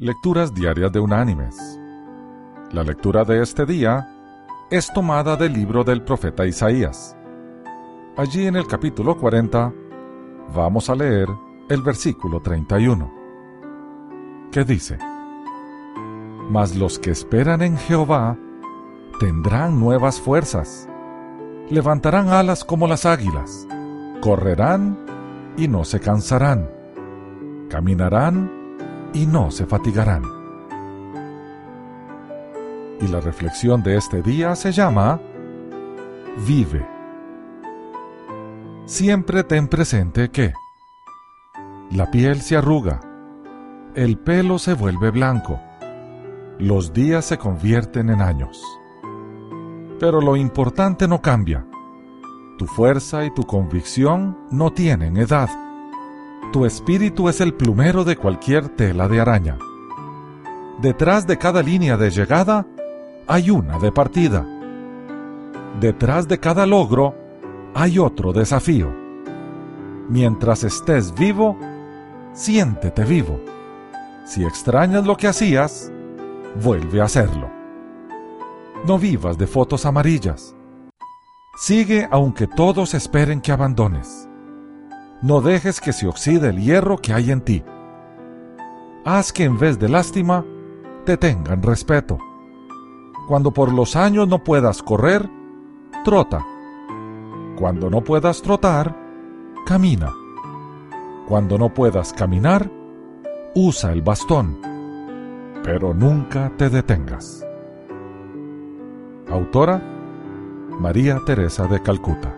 Lecturas Diarias de Unánimes. La lectura de este día es tomada del libro del profeta Isaías. Allí en el capítulo 40 vamos a leer el versículo 31, que dice, Mas los que esperan en Jehová tendrán nuevas fuerzas, levantarán alas como las águilas, correrán y no se cansarán, caminarán y no se fatigarán. Y la reflexión de este día se llama Vive. Siempre ten presente que la piel se arruga, el pelo se vuelve blanco, los días se convierten en años. Pero lo importante no cambia. Tu fuerza y tu convicción no tienen edad. Tu espíritu es el plumero de cualquier tela de araña. Detrás de cada línea de llegada hay una de partida. Detrás de cada logro hay otro desafío. Mientras estés vivo, siéntete vivo. Si extrañas lo que hacías, vuelve a hacerlo. No vivas de fotos amarillas. Sigue aunque todos esperen que abandones. No dejes que se oxide el hierro que hay en ti. Haz que en vez de lástima, te tengan respeto. Cuando por los años no puedas correr, trota. Cuando no puedas trotar, camina. Cuando no puedas caminar, usa el bastón. Pero nunca te detengas. Autora María Teresa de Calcuta.